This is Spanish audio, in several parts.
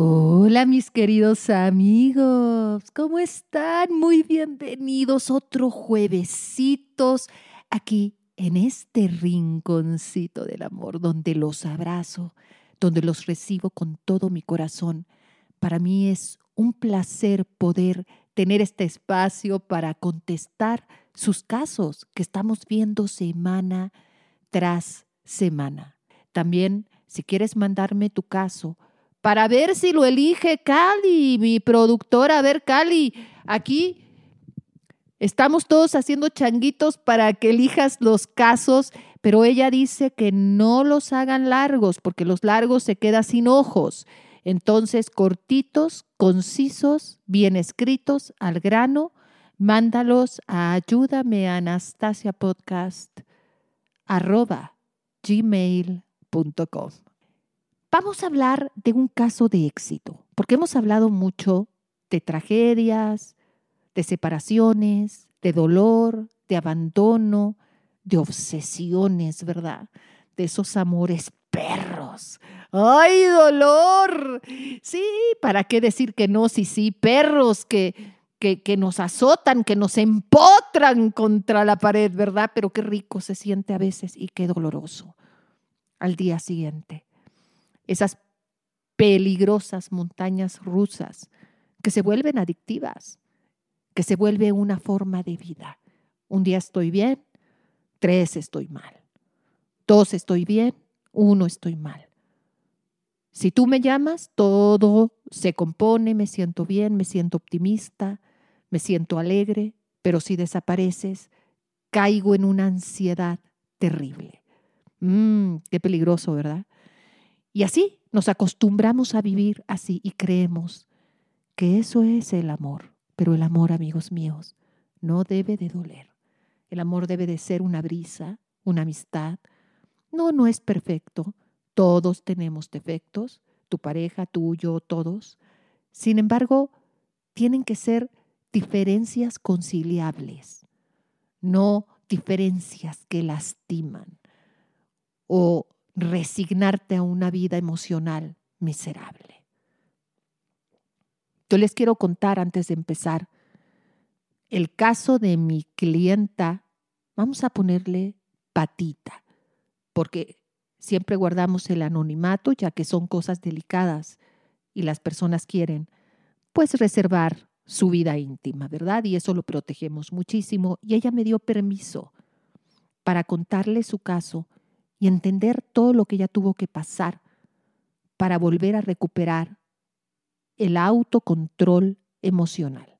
Hola mis queridos amigos, ¿cómo están? Muy bienvenidos otro juevesitos aquí en este rinconcito del amor donde los abrazo, donde los recibo con todo mi corazón. Para mí es un placer poder tener este espacio para contestar sus casos que estamos viendo semana tras semana. También, si quieres mandarme tu caso, para ver si lo elige Cali, mi productora. A ver, Cali, aquí estamos todos haciendo changuitos para que elijas los casos, pero ella dice que no los hagan largos, porque los largos se quedan sin ojos. Entonces, cortitos, concisos, bien escritos, al grano, mándalos a ayúdame Anastasia Podcast arroba gmail.com. Vamos a hablar de un caso de éxito, porque hemos hablado mucho de tragedias, de separaciones, de dolor, de abandono, de obsesiones, ¿verdad? De esos amores perros. ¡Ay, dolor! Sí, ¿para qué decir que no? Sí, sí, perros que, que, que, nos azotan, que nos empotran contra la pared, ¿verdad? Pero qué rico se siente a veces y qué doloroso al día siguiente esas peligrosas montañas rusas que se vuelven adictivas, que se vuelve una forma de vida. Un día estoy bien, tres estoy mal, dos estoy bien, uno estoy mal. Si tú me llamas, todo se compone, me siento bien, me siento optimista, me siento alegre, pero si desapareces, caigo en una ansiedad terrible. Mmm, qué peligroso, ¿verdad? Y así nos acostumbramos a vivir así y creemos que eso es el amor. Pero el amor, amigos míos, no debe de doler. El amor debe de ser una brisa, una amistad. No, no es perfecto. Todos tenemos defectos, tu pareja, tuyo, todos. Sin embargo, tienen que ser diferencias conciliables, no diferencias que lastiman o resignarte a una vida emocional miserable. Yo les quiero contar antes de empezar el caso de mi clienta, vamos a ponerle patita, porque siempre guardamos el anonimato ya que son cosas delicadas y las personas quieren pues reservar su vida íntima, ¿verdad? Y eso lo protegemos muchísimo y ella me dio permiso para contarle su caso y entender todo lo que ella tuvo que pasar para volver a recuperar el autocontrol emocional.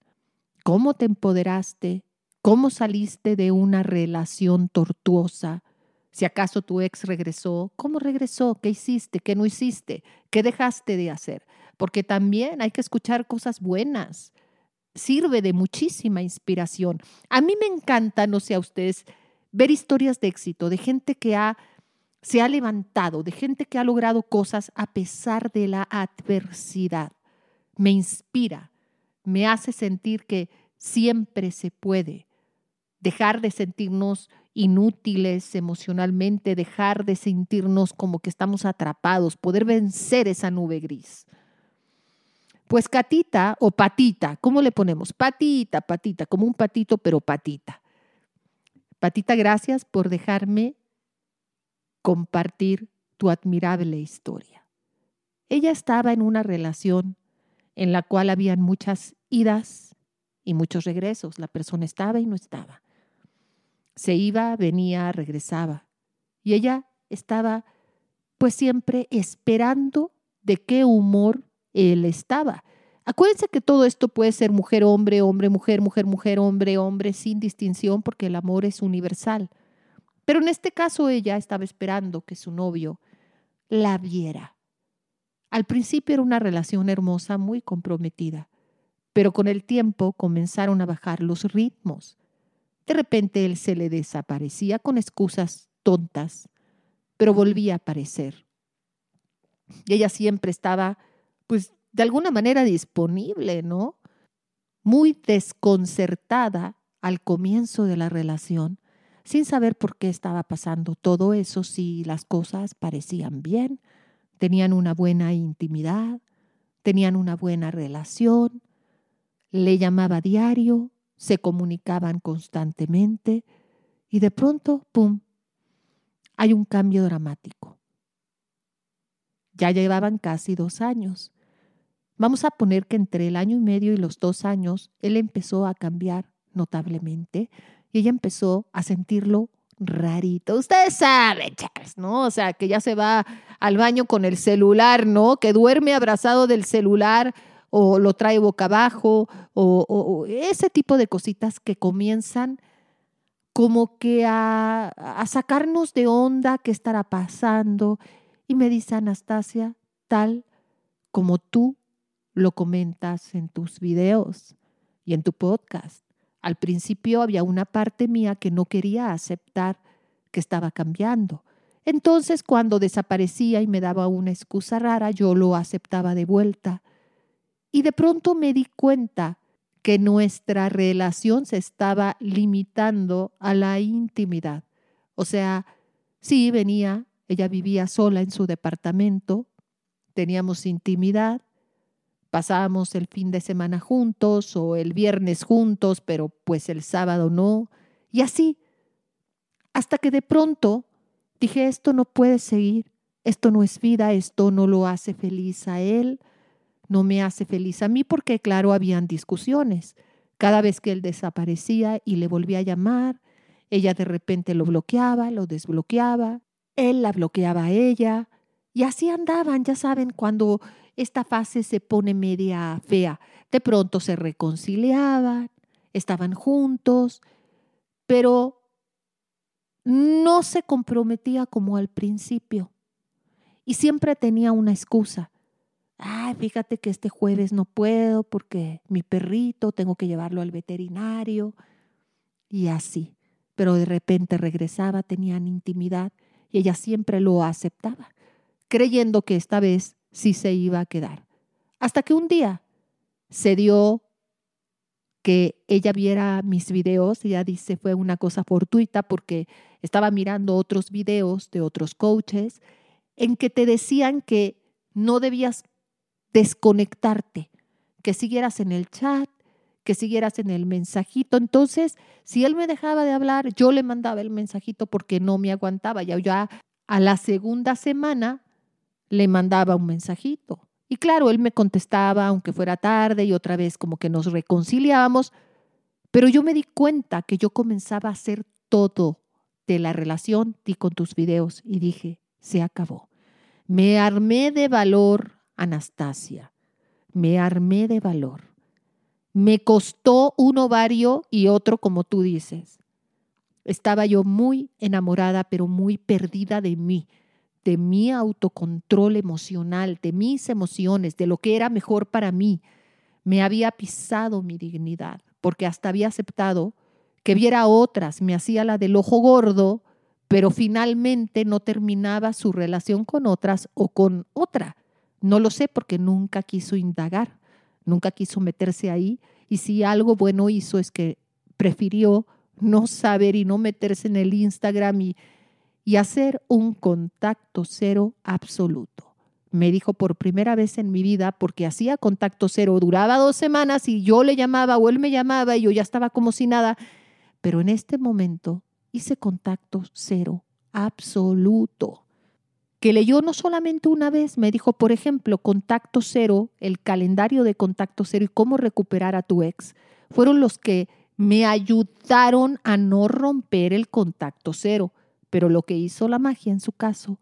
¿Cómo te empoderaste? ¿Cómo saliste de una relación tortuosa? Si acaso tu ex regresó, ¿cómo regresó? ¿Qué hiciste? ¿Qué no hiciste? ¿Qué dejaste de hacer? Porque también hay que escuchar cosas buenas. Sirve de muchísima inspiración. A mí me encanta, no sé a ustedes, ver historias de éxito, de gente que ha se ha levantado, de gente que ha logrado cosas a pesar de la adversidad. Me inspira, me hace sentir que siempre se puede. Dejar de sentirnos inútiles emocionalmente, dejar de sentirnos como que estamos atrapados, poder vencer esa nube gris. Pues Catita o Patita, ¿cómo le ponemos? Patita, Patita, como un patito, pero Patita. Patita, gracias por dejarme compartir tu admirable historia. Ella estaba en una relación en la cual habían muchas idas y muchos regresos. La persona estaba y no estaba. Se iba, venía, regresaba. Y ella estaba pues siempre esperando de qué humor él estaba. Acuérdense que todo esto puede ser mujer, hombre, hombre, mujer, mujer, mujer, hombre, hombre, sin distinción, porque el amor es universal. Pero en este caso ella estaba esperando que su novio la viera. Al principio era una relación hermosa, muy comprometida, pero con el tiempo comenzaron a bajar los ritmos. De repente él se le desaparecía con excusas tontas, pero volvía a aparecer. Y ella siempre estaba, pues, de alguna manera disponible, ¿no? Muy desconcertada al comienzo de la relación, sin saber por qué estaba pasando todo eso si las cosas parecían bien, tenían una buena intimidad, tenían una buena relación, le llamaba diario, se comunicaban constantemente y de pronto, ¡pum!, hay un cambio dramático. Ya llevaban casi dos años. Vamos a poner que entre el año y medio y los dos años, él empezó a cambiar notablemente y ella empezó a sentirlo rarito. Ustedes saben, ¿no? O sea, que ya se va al baño con el celular, ¿no? Que duerme abrazado del celular o lo trae boca abajo o, ese tipo de cositas que comienzan como que a, a sacarnos de onda qué estará pasando. Y me dice Anastasia, tal como tú lo comentas en tus videos y en tu podcast. Al principio había una parte mía que no quería aceptar que estaba cambiando. Entonces, cuando desaparecía y me daba una excusa rara, yo lo aceptaba de vuelta. Y de pronto me di cuenta que nuestra relación se estaba limitando a la intimidad. O sea, sí venía, ella vivía sola en su departamento, teníamos intimidad, pasábamos el fin de semana juntos o el viernes juntos, pero pues el sábado no. Y así, hasta que de pronto dije, esto no puede seguir, esto no es vida, esto no lo hace feliz a él, no me hace feliz a mí, porque claro, habían discusiones. Cada vez que él desaparecía y le volvía a llamar, ella de repente lo bloqueaba, lo desbloqueaba, él la bloqueaba a ella, y así andaban, ya saben, cuando esta fase se pone media fea. De pronto se reconciliaban, estaban juntos, pero no se comprometía como al principio. Y siempre tenía una excusa. Ay, fíjate que este jueves no puedo porque mi perrito tengo que llevarlo al veterinario. Y así. Pero de repente regresaba, tenían intimidad y ella siempre lo aceptaba, creyendo que esta vez si se iba a quedar. Hasta que un día se dio que ella viera mis videos, ella dice fue una cosa fortuita porque estaba mirando otros videos de otros coaches en que te decían que no debías desconectarte, que siguieras en el chat, que siguieras en el mensajito. Entonces, si él me dejaba de hablar, yo le mandaba el mensajito porque no me aguantaba. Ya, ya a la segunda semana le mandaba un mensajito. Y claro, él me contestaba, aunque fuera tarde, y otra vez como que nos reconciliábamos, pero yo me di cuenta que yo comenzaba a hacer todo de la relación y con tus videos y dije, se acabó. Me armé de valor, Anastasia, me armé de valor. Me costó un ovario y otro, como tú dices. Estaba yo muy enamorada, pero muy perdida de mí de mi autocontrol emocional, de mis emociones, de lo que era mejor para mí, me había pisado mi dignidad, porque hasta había aceptado que viera otras, me hacía la del ojo gordo, pero finalmente no terminaba su relación con otras o con otra. No lo sé porque nunca quiso indagar, nunca quiso meterse ahí y si algo bueno hizo es que prefirió no saber y no meterse en el Instagram y y hacer un contacto cero absoluto. Me dijo por primera vez en mi vida, porque hacía contacto cero, duraba dos semanas y yo le llamaba o él me llamaba y yo ya estaba como si nada, pero en este momento hice contacto cero absoluto que leyó no solamente una vez, me dijo, por ejemplo, Contacto Cero, el calendario de Contacto Cero y cómo recuperar a tu ex, fueron los que me ayudaron a no romper el contacto cero. Pero lo que hizo la magia en su caso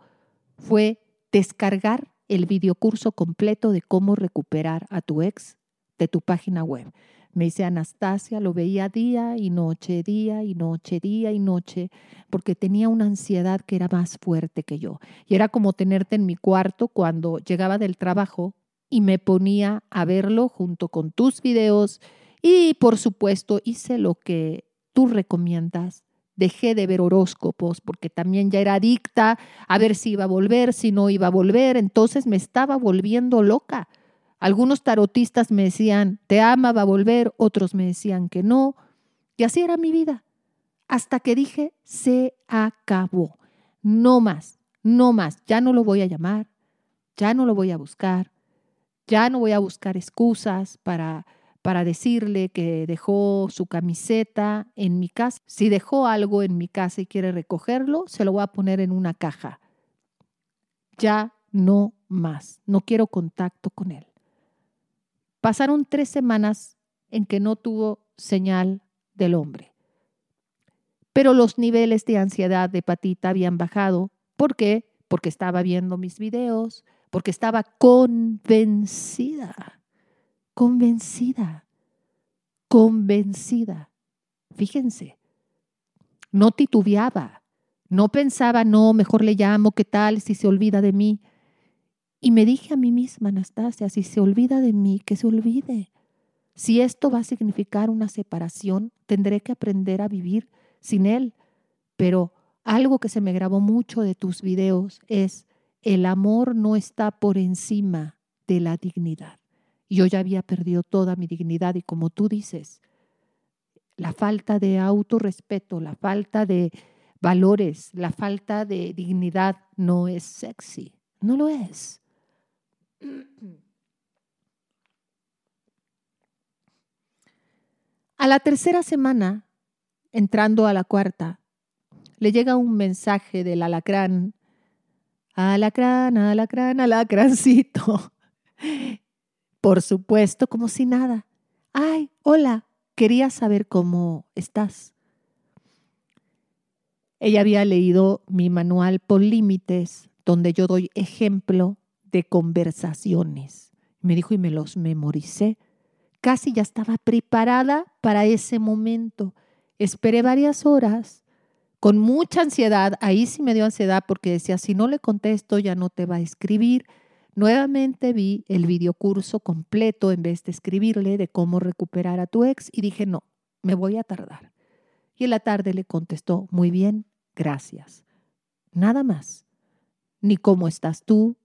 fue descargar el videocurso completo de cómo recuperar a tu ex de tu página web. Me dice Anastasia, lo veía día y noche, día y noche, día y noche, porque tenía una ansiedad que era más fuerte que yo. Y era como tenerte en mi cuarto cuando llegaba del trabajo y me ponía a verlo junto con tus videos y por supuesto hice lo que tú recomiendas dejé de ver horóscopos porque también ya era adicta a ver si iba a volver, si no iba a volver, entonces me estaba volviendo loca. Algunos tarotistas me decían, te ama, va a volver, otros me decían que no, y así era mi vida. Hasta que dije, se acabó, no más, no más, ya no lo voy a llamar, ya no lo voy a buscar, Ya no voy a buscar excusas para, para decirle que dejó su camiseta en mi casa. Si dejó algo en mi casa y quiere recogerlo, se lo voy a poner en una caja. Ya no más. No quiero contacto con él. Pasaron tres semanas en que no tuvo señal del hombre. Pero los niveles de ansiedad de Patita habían bajado. ¿Por qué? Porque estaba viendo mis videos, porque estaba convencida, convencida, convencida. Fíjense, no titubeaba, no pensaba, no, mejor le llamo, ¿qué tal si se olvida de mí? Y me dije a mí misma, Anastasia, si se olvida de mí, que se olvide. Si esto va a significar una separación, tendré que aprender a vivir sin él. Pero algo que se me grabó mucho de tus videos es, el amor no está por encima de la dignidad. Yo ya había perdido toda mi dignidad y como tú dices, la falta de autorrespeto, la falta de valores, la falta de dignidad no es sexy, no lo es. A la tercera semana, entrando a la cuarta, le llega un mensaje del alacrán. Alacrán, alacrán, alacrancito. Por supuesto, como si nada. Ay, hola, quería saber cómo estás. Ella había leído mi manual por límites, donde yo doy ejemplo de conversaciones. Me dijo y me los memoricé. Casi ya estaba preparada para ese momento. Esperé varias horas con mucha ansiedad. Ahí sí me dio ansiedad porque decía, si no le contesto ya no te va a escribir. Nuevamente vi el videocurso completo en vez de escribirle de cómo recuperar a tu ex y dije, no, me voy a tardar. Y en la tarde le contestó, muy bien, gracias. Nada más. Ni cómo estás tú.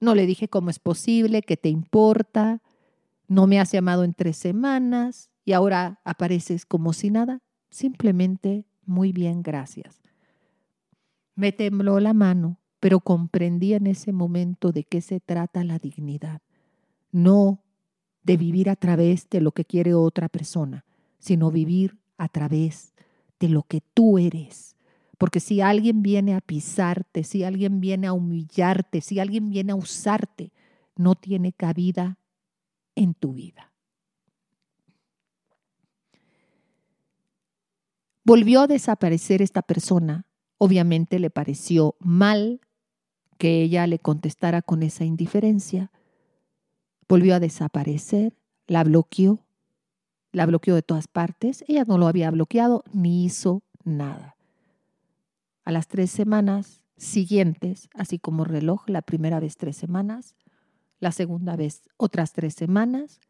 No le dije cómo es posible, qué te importa. No me has llamado en tres semanas y ahora apareces como si nada. Simplemente muy bien, gracias. Me tembló la mano, pero comprendí en ese momento de qué se trata la dignidad. No de vivir a través de lo que quiere otra persona, sino vivir a través de lo que tú eres. Porque si alguien viene a pisarte, si alguien viene a humillarte, si alguien viene a usarte, no tiene cabida en tu vida. Volvió a desaparecer esta persona. Obviamente le pareció mal que ella le contestara con esa indiferencia. Volvió a desaparecer, la bloqueó, la bloqueó de todas partes. Ella no lo había bloqueado ni hizo nada. A las tres semanas siguientes, así como reloj, la primera vez tres semanas, la segunda vez otras tres semanas,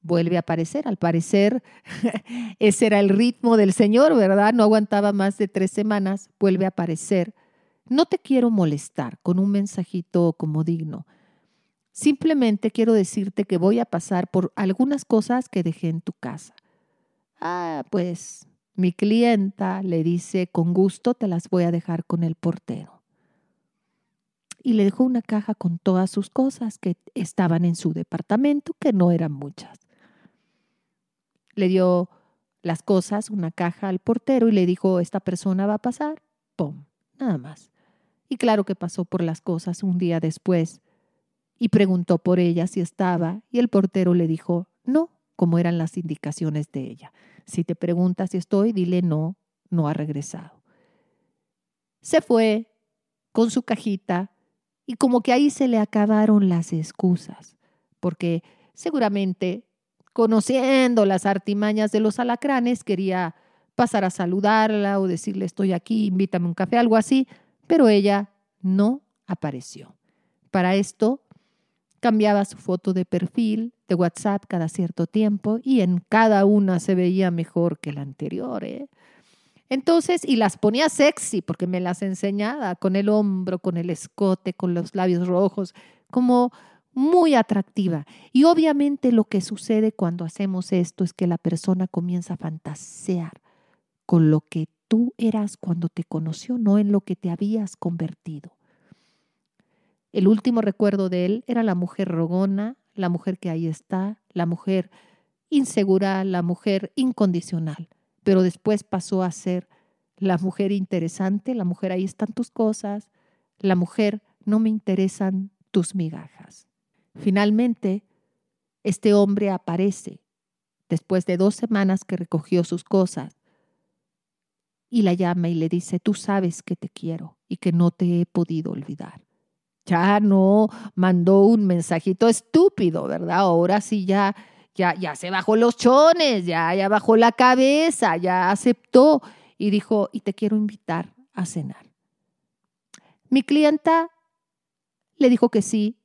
vuelve a aparecer. Al parecer, ese era el ritmo del Señor, ¿verdad? No aguantaba más de tres semanas, vuelve a aparecer. No te quiero molestar con un mensajito como digno. Simplemente quiero decirte que voy a pasar por algunas cosas que dejé en tu casa. Ah, pues mi clienta le dice, con gusto te las voy a dejar con el portero. Y le dejó una caja con todas sus cosas que estaban en su departamento, que no eran muchas le dio las cosas, una caja al portero y le dijo, esta persona va a pasar, ¡pum! Nada más. Y claro que pasó por las cosas un día después y preguntó por ella si estaba y el portero le dijo, no, como eran las indicaciones de ella. Si te preguntas si estoy, dile no, no ha regresado. Se fue con su cajita y como que ahí se le acabaron las excusas, porque seguramente conociendo las artimañas de los alacranes, quería pasar a saludarla o decirle estoy aquí, invítame un café, algo así, pero ella no apareció. Para esto, cambiaba su foto de perfil de WhatsApp cada cierto tiempo y en cada una se veía mejor que la anterior. ¿eh? Entonces, y las ponía sexy porque me las enseñaba con el hombro, con el escote, con los labios rojos, como muy atractiva. Y obviamente lo que sucede cuando hacemos esto es que la persona comienza a fantasear con lo que tú eras cuando te conoció, no en lo que te habías convertido. El último recuerdo de él era la mujer rogona, la mujer que ahí está, la mujer insegura, la mujer incondicional, pero después pasó a ser la mujer interesante, la mujer ahí están tus cosas, la mujer no me interesan tus migajas. Finalmente, este hombre aparece después de dos semanas que recogió sus cosas y la llama y le dice, tú sabes que te quiero y que no te he podido olvidar. Ya no mandó un mensajito estúpido, ¿verdad? Ahora sí ya, ya, ya se bajó los chones, ya, ya bajó la cabeza, ya aceptó y dijo, y te quiero invitar a cenar. Mi clienta le dijo que sí.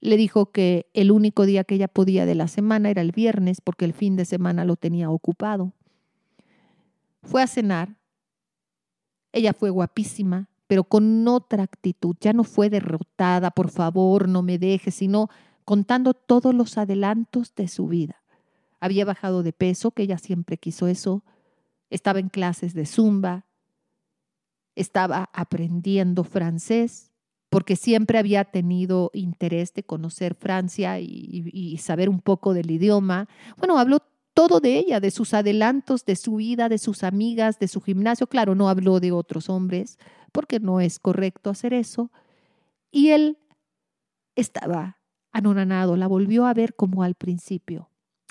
Le dijo que el único día que ella podía de la semana era el viernes porque el fin de semana lo tenía ocupado. Fue a cenar. Ella fue guapísima, pero con otra actitud. Ya no fue derrotada, por favor, no me dejes, sino contando todos los adelantos de su vida. Había bajado de peso, que ella siempre quiso eso. Estaba en clases de zumba. Estaba aprendiendo francés porque siempre había tenido interés de conocer Francia y, saber un poco del idioma. Bueno, habló todo de ella, de sus adelantos, de su vida, de sus amigas, de su gimnasio. Claro, no habló de otros hombres, porque no es correcto hacer eso. Y él estaba anonanado, la volvió a ver como al principio.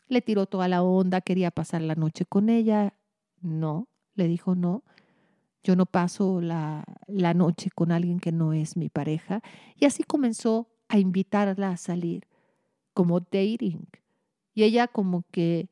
Le tiró toda la onda, quería pasar la noche con ella. No, le dijo no. Yo no paso la, la noche con alguien que no es mi pareja. Y así comenzó a invitarla a salir, como dating. Y ella como que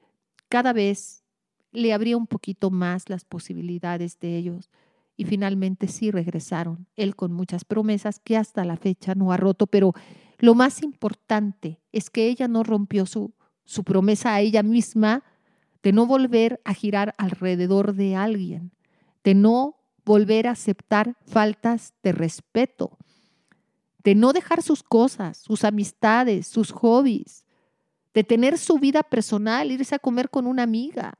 cada vez le abría un poquito más las posibilidades de ellos y finalmente sí regresaron, él con muchas promesas que hasta la fecha no ha roto, pero lo más importante es que ella no rompió su, su promesa a ella misma de no volver a girar alrededor de alguien, de no volver a aceptar faltas de respeto, de no dejar sus cosas, sus amistades, sus hobbies, de tener su vida personal, irse a comer con una amiga.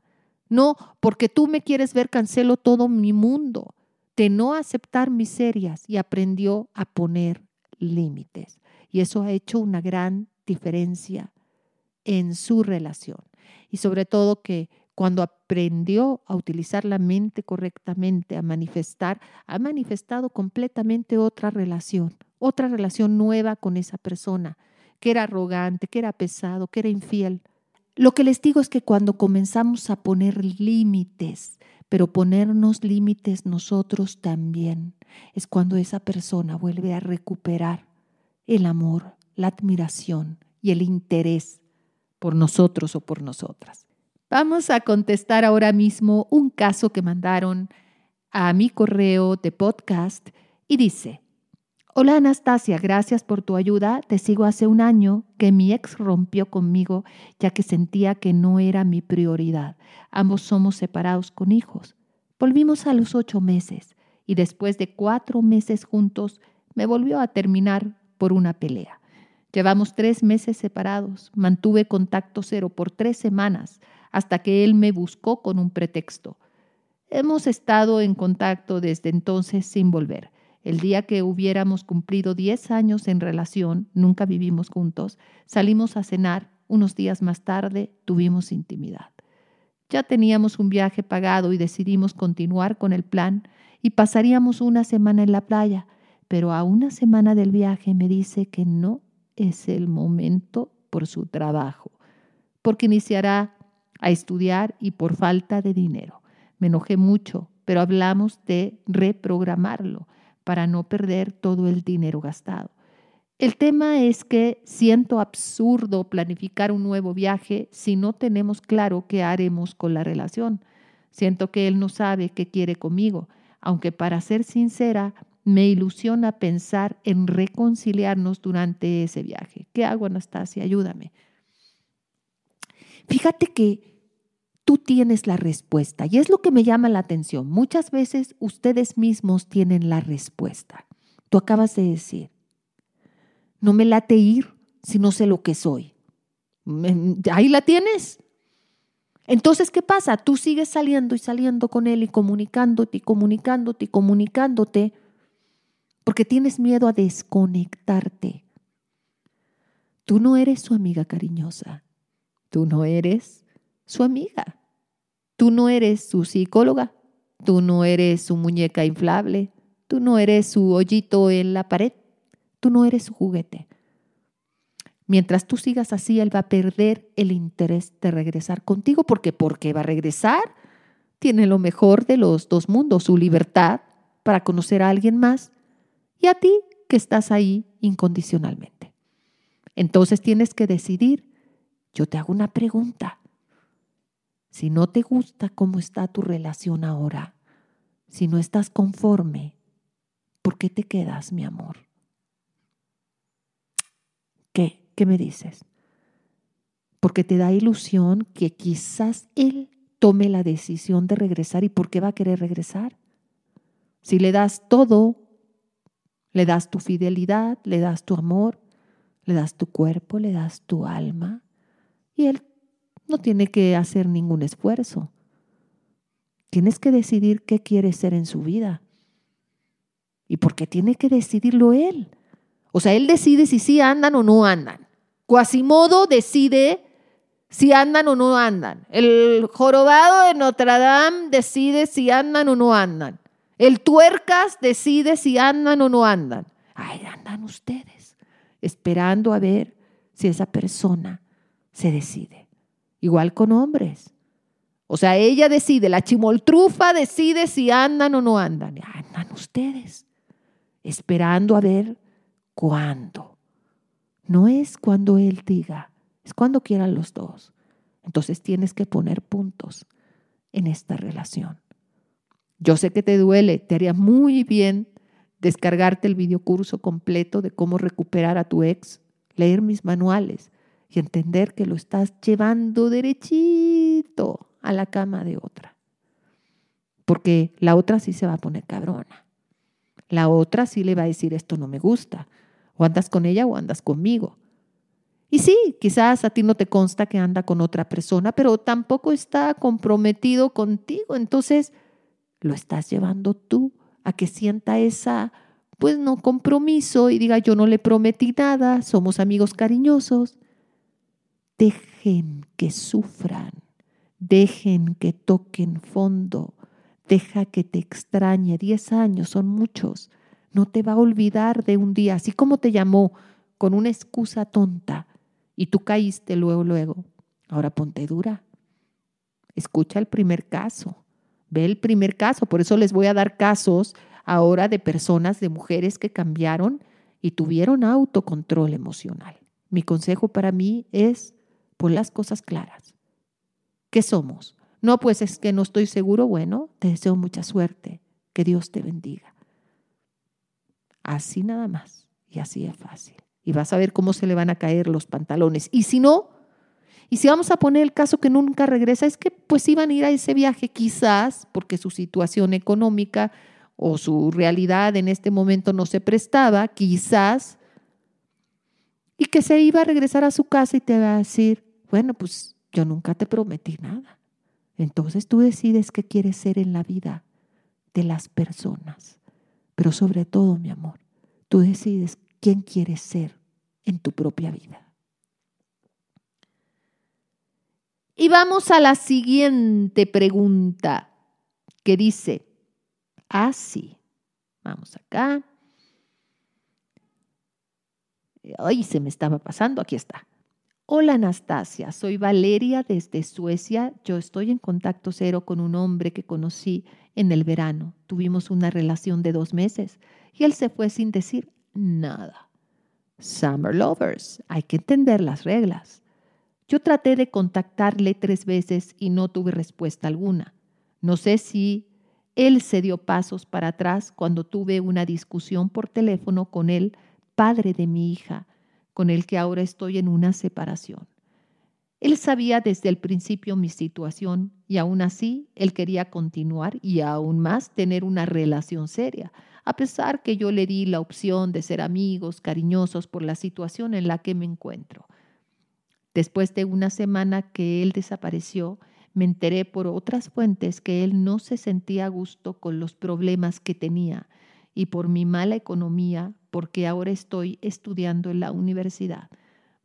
No, porque tú me quieres ver, cancelo todo mi mundo. De no aceptar miserias y aprendió a poner límites. Y eso ha hecho una gran diferencia en su relación. Y sobre todo que cuando aprendió a utilizar la mente correctamente, a manifestar, ha manifestado completamente otra relación, otra relación nueva con esa persona que era arrogante, que era pesado, que era infiel. Lo que les digo es que cuando comenzamos a poner límites, pero ponernos límites nosotros también, es cuando esa persona vuelve a recuperar el amor, la admiración y el interés por nosotros o por nosotras. Vamos a contestar ahora mismo un caso que mandaron a mi correo de podcast y dice, Hola Anastasia, gracias por tu ayuda. Te sigo hace un año que mi ex rompió conmigo ya que sentía que no era mi prioridad. Ambos somos separados con hijos. Volvimos a los ocho meses y después de cuatro meses juntos me volvió a terminar por una pelea. Llevamos tres meses separados. Mantuve contacto cero por tres semanas hasta que él me buscó con un pretexto. Hemos estado en contacto desde entonces sin volver. El día que hubiéramos cumplido 10 años en relación, nunca vivimos juntos, salimos a cenar, unos días más tarde tuvimos intimidad. Ya teníamos un viaje pagado y decidimos continuar con el plan y pasaríamos una semana en la playa, pero a una semana del viaje me dice que no es el momento por su trabajo, porque iniciará a estudiar y por falta de dinero. Me enojé mucho, pero hablamos de reprogramarlo para no perder todo el dinero gastado. El tema es que siento absurdo planificar un nuevo viaje si no tenemos claro qué haremos con la relación. Siento que él no sabe qué quiere conmigo, aunque para ser sincera, me ilusiona pensar en reconciliarnos durante ese viaje. ¿Qué hago, Anastasia? Ayúdame. Fíjate que tú tienes la respuesta. Y es lo que me llama la atención. Muchas veces ustedes mismos tienen la respuesta. Tú acabas de decir, no me late ir si no sé lo que soy. Ahí la tienes. Entonces, ¿qué pasa? Tú sigues saliendo y saliendo con él y comunicándote y comunicándote y comunicándote porque tienes miedo a desconectarte. Tú no eres su amiga cariñosa. Tú no eres su amiga. Tú no eres su psicóloga. Tú no eres su muñeca inflable. Tú no eres su hoyito en la pared. Tú no eres su juguete. Mientras tú sigas así, él va a perder el interés de regresar contigo porque porque va a regresar. Tiene lo mejor de los dos mundos, su libertad para conocer a alguien más y a ti que estás ahí incondicionalmente. Entonces tienes que decidir. Yo te hago una pregunta. Si no te gusta cómo está tu relación ahora, si no estás conforme, ¿por qué te quedas, mi amor? ¿Qué? ¿Qué me dices? Porque te da ilusión que quizás él tome la decisión de regresar y por qué va a querer regresar. Si le das todo, le das tu fidelidad, le das tu amor, le das tu cuerpo, le das tu alma, y él no tiene que hacer ningún esfuerzo. Tienes que decidir qué quieres ser en su vida. ¿Y por qué tiene que decidirlo él? O sea, él decide si sí andan o no andan. Quasimodo decide si andan o no andan. El jorobado de Notre Dame decide si andan o no andan. El tuercas decide si andan o no andan. Ahí andan ustedes, esperando a ver si esa persona se decide. Igual con hombres. O sea, ella decide, la chimoltrufa decide si andan o no andan. Andan ustedes, esperando a ver cuándo. No es cuando él diga, es cuando quieran los dos. Entonces tienes que poner puntos en esta relación. Yo sé que te duele, te haría muy bien descargarte el videocurso completo de cómo recuperar a tu ex, leer mis manuales y entender que lo estás llevando derechito a la cama de otra. Porque la otra sí se va a poner cabrona. La otra sí le va a decir esto no me gusta. O andas con ella o andas conmigo. Y sí, quizás a ti no te consta que anda con otra persona, pero tampoco está comprometido contigo. Entonces, lo estás llevando tú a que sienta esa, pues no compromiso y diga, yo no le prometí nada, somos amigos cariñosos. Dejen que sufran, dejen que toquen fondo, deja que te extrañe. Diez años son muchos. No te va a olvidar de un día, así como te llamó con una excusa tonta y tú caíste luego, luego. Ahora ponte dura. Escucha el primer caso. Ve el primer caso, por eso les voy a dar casos ahora de personas, de mujeres que cambiaron y tuvieron autocontrol emocional. Mi consejo para mí es pon las cosas claras. ¿Qué somos? No, pues es que no estoy seguro. Bueno, te deseo mucha suerte. Que Dios te bendiga. Así nada más. Y así es fácil. Y vas a ver cómo se le van a caer los pantalones. Y si no, y si vamos a poner el caso que nunca regresa, es que pues iban a ir a ese viaje quizás porque su situación económica o su realidad en este momento no se prestaba, quizás, y que se iba a regresar a su casa y te va a decir, bueno, pues yo nunca te prometí nada. Entonces tú decides qué quieres ser en la vida de las personas, pero sobre todo, mi amor, tú decides quién quieres ser en tu propia vida. Y vamos a la siguiente pregunta que dice, así, vamos acá. Ay, se me estaba pasando, aquí está. Hola Anastasia, soy Valeria desde Suecia. Yo estoy en contacto cero con un hombre que conocí en el verano. Tuvimos una relación de dos meses y él se fue sin decir nada. Summer lovers, hay que entender las reglas. Yo traté de contactarle tres veces y no tuve respuesta alguna. No sé si él se dio pasos para atrás cuando tuve una discusión por teléfono con el padre de mi hija, con el que ahora estoy en una separación. Él sabía desde el principio mi situación y aún así él quería continuar y aún más tener una relación seria, a pesar que yo le di la opción de ser amigos, cariñosos por la situación en la que me encuentro. Después de una semana que él desapareció, me enteré por otras fuentes que él no se sentía a gusto con los problemas que tenía y por mi mala economía, porque ahora estoy estudiando en la universidad.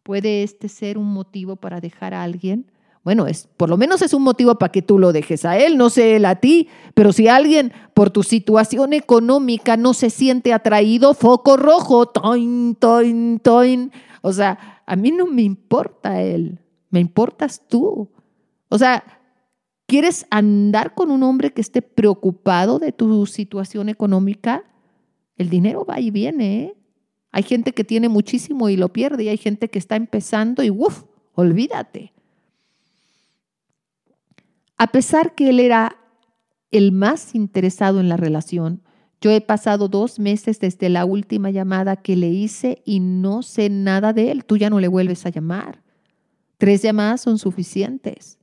¿Puede este ser un motivo para dejar a alguien? Bueno, es, por lo menos es un motivo para que tú lo dejes a él, no sé él a ti, pero si alguien por tu situación económica no se siente atraído, foco rojo, toin, toin, toin. O sea, a mí no me importa él, me importas tú. O sea, ¿quieres andar con un hombre que esté preocupado de tu situación económica? El dinero va y viene, ¿eh? Hay gente que tiene muchísimo y lo pierde y hay gente que está empezando y uff, olvídate. A pesar que él era el más interesado en la relación, yo he pasado dos meses desde la última llamada que le hice y no sé nada de él. Tú ya no le vuelves a llamar. Tres llamadas son suficientes.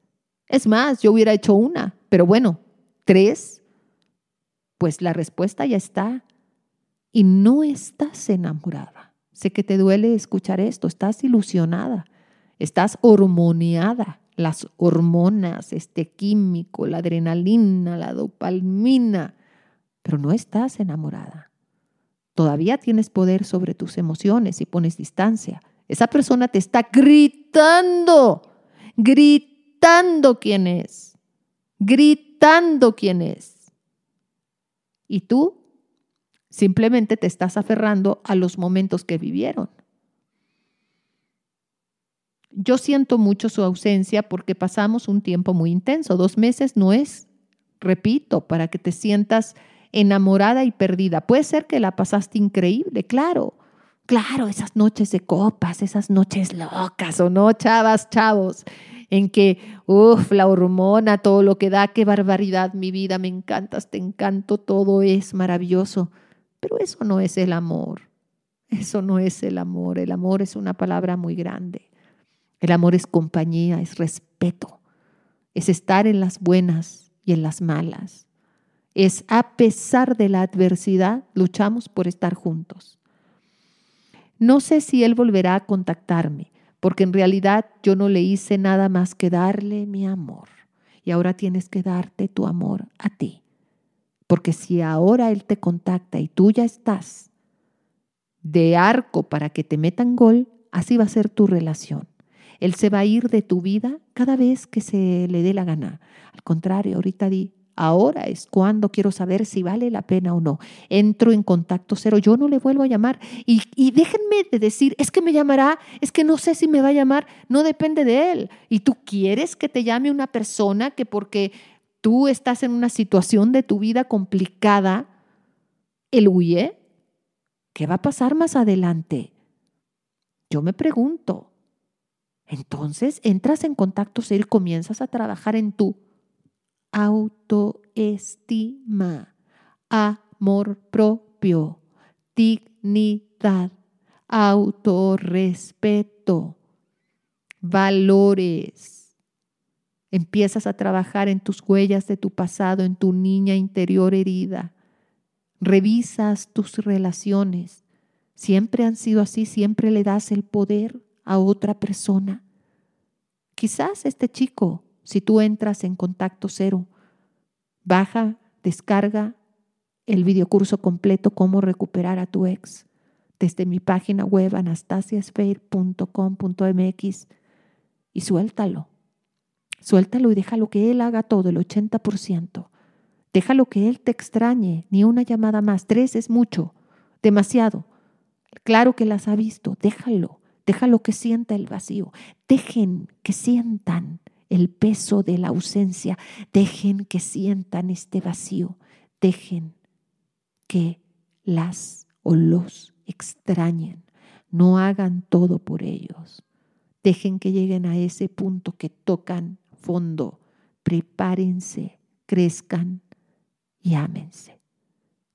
Es más, yo hubiera hecho una, pero bueno, tres, pues la respuesta ya está. Y no estás enamorada. Sé que te duele escuchar esto, estás ilusionada, estás hormoneada las hormonas, este químico, la adrenalina, la dopamina, pero no estás enamorada. Todavía tienes poder sobre tus emociones y pones distancia. Esa persona te está gritando, gritando quién es, gritando quién es. Y tú simplemente te estás aferrando a los momentos que vivieron. Yo siento mucho su ausencia porque pasamos un tiempo muy intenso. Dos meses no es, repito, para que te sientas enamorada y perdida. Puede ser que la pasaste increíble, claro. Claro, esas noches de copas, esas noches locas, o no, chavas, chavos, en que, uff, la hormona, todo lo que da, qué barbaridad, mi vida, me encantas, te encanto, todo es maravilloso. Pero eso no es el amor. Eso no es el amor. El amor es una palabra muy grande. El amor es compañía, es respeto, es estar en las buenas y en las malas. Es a pesar de la adversidad, luchamos por estar juntos. No sé si él volverá a contactarme, porque en realidad yo no le hice nada más que darle mi amor. Y ahora tienes que darte tu amor a ti. Porque si ahora él te contacta y tú ya estás de arco para que te metan gol, así va a ser tu relación. Él se va a ir de tu vida cada vez que se le dé la gana. Al contrario, ahorita di, ahora es cuando quiero saber si vale la pena o no. Entro en contacto cero, yo no le vuelvo a llamar. Y, y déjenme de decir, es que me llamará, es que no sé si me va a llamar, no depende de él. Y tú quieres que te llame una persona que porque tú estás en una situación de tu vida complicada, él huye. ¿Qué va a pasar más adelante? Yo me pregunto, entonces entras en contacto y comienzas a trabajar en tu autoestima, amor propio, dignidad, autorrespeto, valores. Empiezas a trabajar en tus huellas de tu pasado, en tu niña interior herida. Revisas tus relaciones. Siempre han sido así, siempre le das el poder a otra persona. Quizás este chico, si tú entras en contacto cero, baja, descarga el videocurso completo Cómo recuperar a tu ex desde mi página web anastasiasfair.com.mx y suéltalo. Suéltalo y déjalo que él haga todo, el 80%. Déjalo que él te extrañe, ni una llamada más. Tres es mucho, demasiado. Claro que las ha visto, déjalo. Déjalo que sienta el vacío. Dejen que sientan el peso de la ausencia. Dejen que sientan este vacío. Dejen que las o los extrañen. No hagan todo por ellos. Dejen que lleguen a ese punto que tocan fondo. Prepárense, crezcan y ámense.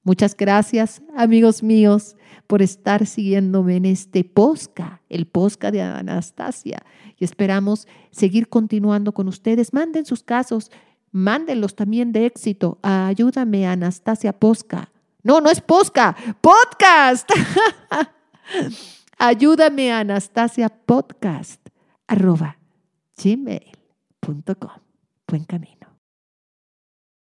Muchas gracias, amigos míos, por estar siguiéndome en este posca, el posca de Anastasia. Y esperamos seguir continuando con ustedes. Manden sus casos, mándenlos también de éxito. Ayúdame, Anastasia Posca. No, no es posca, podcast. Ayúdame, Anastasia Podcast, arroba gmail.com. Buen camino.